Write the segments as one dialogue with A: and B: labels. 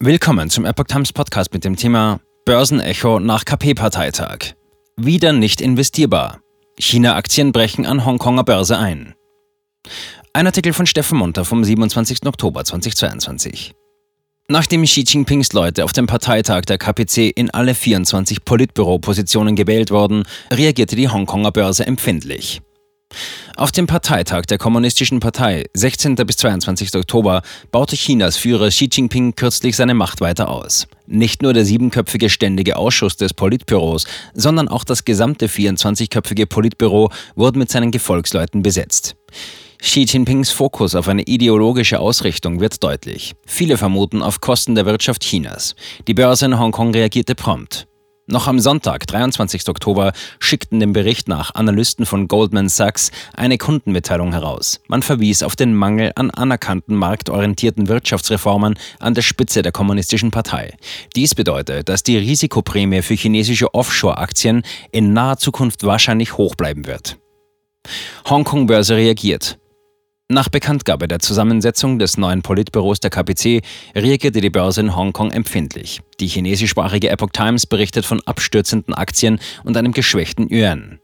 A: Willkommen zum Epoch Times Podcast mit dem Thema Börsenecho nach KP-Parteitag. Wieder nicht investierbar. China-Aktien brechen an Hongkonger Börse ein. Ein Artikel von Steffen Munter vom 27. Oktober 2022. Nachdem Xi Jinpings Leute auf dem Parteitag der KPC in alle 24 Politbüropositionen gewählt wurden, reagierte die Hongkonger Börse empfindlich. Auf dem Parteitag der Kommunistischen Partei 16. bis 22. Oktober baute Chinas Führer Xi Jinping kürzlich seine Macht weiter aus. Nicht nur der siebenköpfige Ständige Ausschuss des Politbüros, sondern auch das gesamte 24-köpfige Politbüro wurden mit seinen Gefolgsleuten besetzt. Xi Jinpings Fokus auf eine ideologische Ausrichtung wird deutlich. Viele vermuten auf Kosten der Wirtschaft Chinas. Die Börse in Hongkong reagierte prompt. Noch am Sonntag, 23. Oktober, schickten dem Bericht nach Analysten von Goldman Sachs eine Kundenmitteilung heraus. Man verwies auf den Mangel an anerkannten marktorientierten Wirtschaftsreformen an der Spitze der Kommunistischen Partei. Dies bedeutet, dass die Risikoprämie für chinesische Offshore-Aktien in naher Zukunft wahrscheinlich hoch bleiben wird. Hongkong-Börse reagiert. Nach Bekanntgabe der Zusammensetzung des neuen Politbüros der KPC reagierte die Börse in Hongkong empfindlich. Die chinesischsprachige Epoch Times berichtet von abstürzenden Aktien und einem geschwächten Yuan.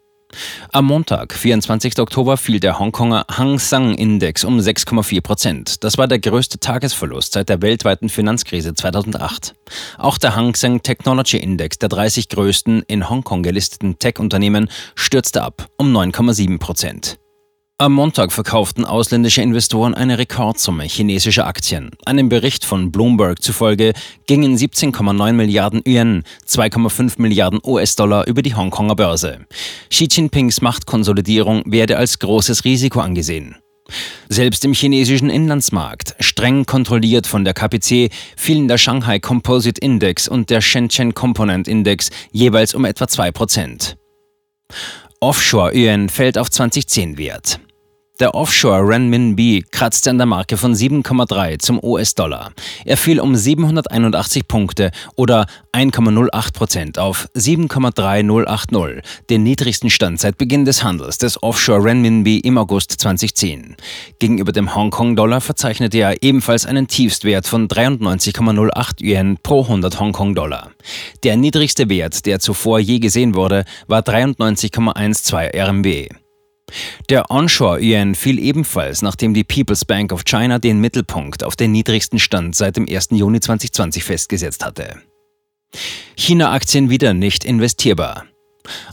A: Am Montag, 24. Oktober, fiel der Hongkonger Hang Seng Index um 6,4 Prozent. Das war der größte Tagesverlust seit der weltweiten Finanzkrise 2008. Auch der Hang Seng Technology Index der 30 größten in Hongkong gelisteten Tech-Unternehmen stürzte ab um 9,7 Prozent. Am Montag verkauften ausländische Investoren eine Rekordsumme chinesischer Aktien. Einem Bericht von Bloomberg zufolge gingen 17,9 Milliarden Yuan, 2,5 Milliarden US-Dollar über die Hongkonger Börse. Xi Jinpings Machtkonsolidierung werde als großes Risiko angesehen. Selbst im chinesischen Inlandsmarkt, streng kontrolliert von der KPC, fielen der Shanghai Composite Index und der Shenzhen Component Index jeweils um etwa 2 Prozent. Offshore-Yuan fällt auf 2010 Wert. Der Offshore Renminbi kratzte an der Marke von 7,3 zum US-Dollar. Er fiel um 781 Punkte oder 1,08 Prozent auf 7,3080, den niedrigsten Stand seit Beginn des Handels des Offshore Renminbi im August 2010. Gegenüber dem Hongkong-Dollar verzeichnete er ebenfalls einen Tiefstwert von 93,08 Yuan pro 100 Hongkong-Dollar. Der niedrigste Wert, der zuvor je gesehen wurde, war 93,12 RMB. Der Onshore-Yuan fiel ebenfalls, nachdem die People's Bank of China den Mittelpunkt auf den niedrigsten Stand seit dem 1. Juni 2020 festgesetzt hatte. China-Aktien wieder nicht investierbar.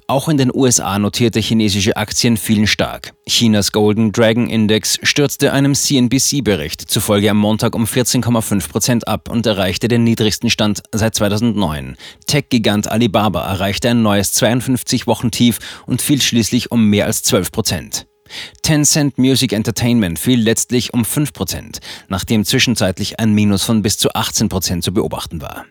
A: Auch in den USA notierte chinesische Aktien fielen stark. Chinas Golden Dragon Index stürzte einem CNBC-Bericht zufolge am Montag um 14,5 Prozent ab und erreichte den niedrigsten Stand seit 2009. Tech-Gigant Alibaba erreichte ein neues 52-Wochen-Tief und fiel schließlich um mehr als 12 Prozent. Tencent Music Entertainment fiel letztlich um 5%, nachdem zwischenzeitlich ein Minus von bis zu 18% zu beobachten war.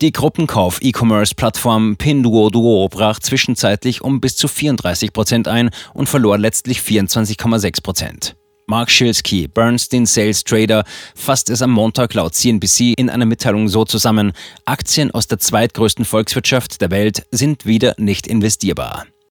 A: Die Gruppenkauf-E-Commerce-Plattform Pinduoduo brach zwischenzeitlich um bis zu 34 Prozent ein und verlor letztlich 24,6 Prozent. Mark Schilsky, Bernstein Sales Trader, fasst es am Montag laut CNBC in einer Mitteilung so zusammen, Aktien aus der zweitgrößten Volkswirtschaft der Welt sind wieder nicht investierbar.